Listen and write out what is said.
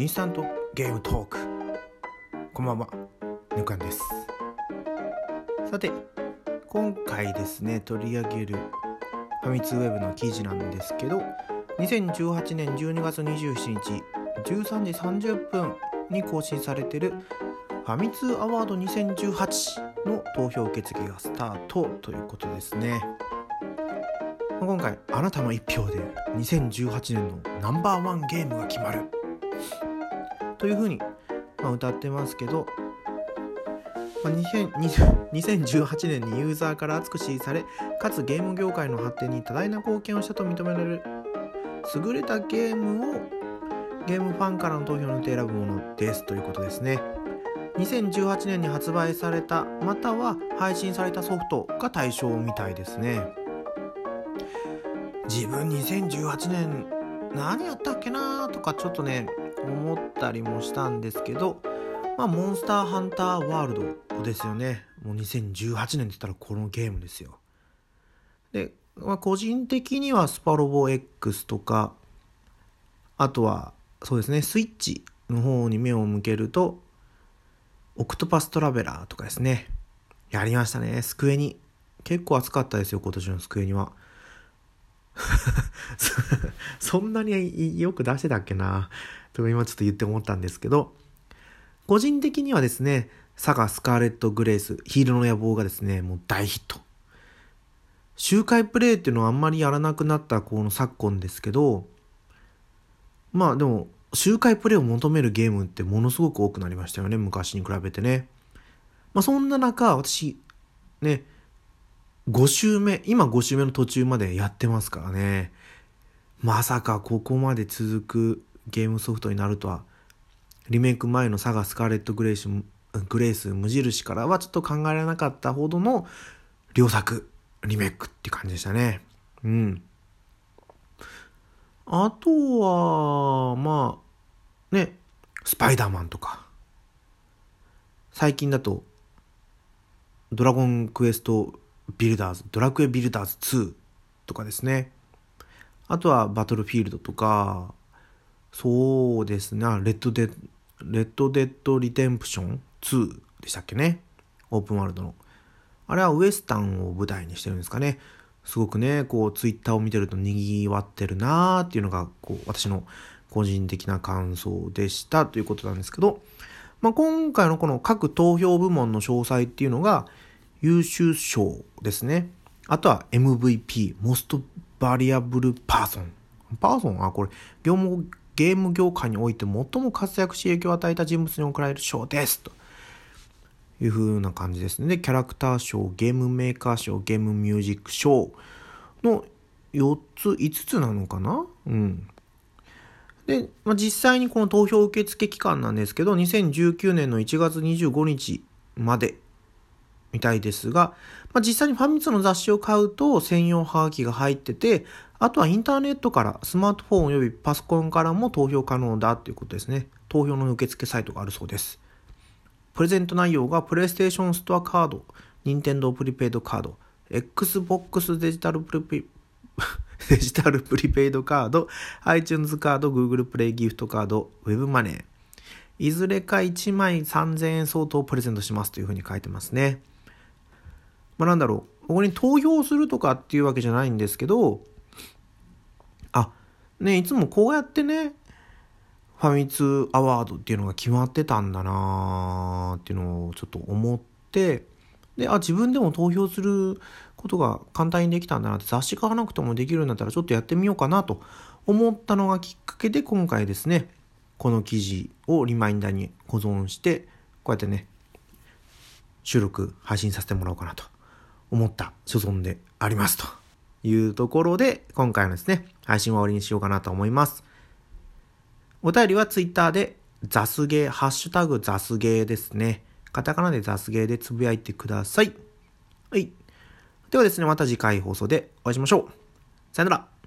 インスタントゲームトーク。こんばんは。ぬかんです。さて今回ですね取り上げるファミツウェブの記事なんですけど2018年12月27日13時30分に更新されてるファミツアワード2018の投票受付がスタートということですね。今回あなたの一票で2018年のナンバーワンゲームが決まる。というふうに、まあ、歌ってますけど、まあ、2018年にユーザーから熱く支持されかつゲーム業界の発展に多大な貢献をしたと認められる優れたゲームをゲームファンからの投票によって選ぶものですということですね。2018年に発売されたまたは配信されたソフトが対象みたいですね。自分2018年何やったっけなとかちょっとね思ったりもしたんですけどまあモンスターハンターワールドですよね。もう2018年って言ったらこのゲームですよ。で、まあ、個人的にはスパロボ X とかあとはそうですねスイッチの方に目を向けるとオクトパストラベラーとかですね。やりましたね。机に結構暑かったですよ今年の机には。そんなによく出してたっけなと今ちょっと言って思ったんですけど、個人的にはですね、サガスカーレット・グレース、ヒールの野望がですね、もう大ヒット。周回プレイっていうのはあんまりやらなくなったこの昨今ですけど、まあでも、周回プレイを求めるゲームってものすごく多くなりましたよね、昔に比べてね。まあそんな中、私、ね、5週目、今5週目の途中までやってますからね。まさかここまで続くゲームソフトになるとは、リメイク前のサガスカーレットグレース、グレース無印からはちょっと考えられなかったほどの良作、リメイクって感じでしたね。うん。あとは、まあ、ね、スパイダーマンとか。最近だと、ドラゴンクエストビルダーズ、ドラクエビルダーズ2とかですね。あとはバトルフィールドとか、そうですね、レッドデッレッドデッドリデンプション2でしたっけね。オープンワールドの。あれはウエスタンを舞台にしてるんですかね。すごくね、こう、ツイッターを見てると賑わってるなーっていうのが、こう、私の個人的な感想でしたということなんですけど、まあ、今回のこの各投票部門の詳細っていうのが、優秀賞ですね。あとは MVP、Most Variable Person。パーソンはこれ、業務、ゲーム業界において最も活躍し影響を与えた人物に贈られる賞です。という風な感じですね。でキャラクター賞、ゲームメーカー賞、ゲームミュージック賞の4つ、5つなのかな？うん。で、まあ、実際にこの投票受付期間なんですけど、2019年の1月25日までみたいですが、まあ、実際にファミツの雑誌を買うと専用ハガキが入ってて、あとはインターネットからスマートフォンおよびパソコンからも投票可能だということですね。投票の受付サイトがあるそうです。プレゼント内容がプレイステーションストアカード、任天堂プリペイドカード、Xbox デジタルプリペイ デジタルプリペイドカード、iTunes カード、Google プレイギフトカード、Web マネー。いずれか1枚3000円相当をプレゼントしますというふうに書いてますね。まあ、なんだろう、ここに投票するとかっていうわけじゃないんですけど、あ、ね、いつもこうやってね、ファミ通アワードっていうのが決まってたんだなーっていうのをちょっと思って、で、あ、自分でも投票することが簡単にできたんだなって雑誌買わなくてもできるんだったらちょっとやってみようかなと思ったのがきっかけで今回ですね、この記事をリマインダーに保存して、こうやってね、収録配信させてもらおうかなと。思った所存でありますというところで、今回のですね、配信は終わりにしようかなと思います。お便りは Twitter で雑芸、ハッシュタグ雑芸ですね。カタカナで雑芸でつぶやいてください。はい。ではですね、また次回放送でお会いしましょう。さよなら。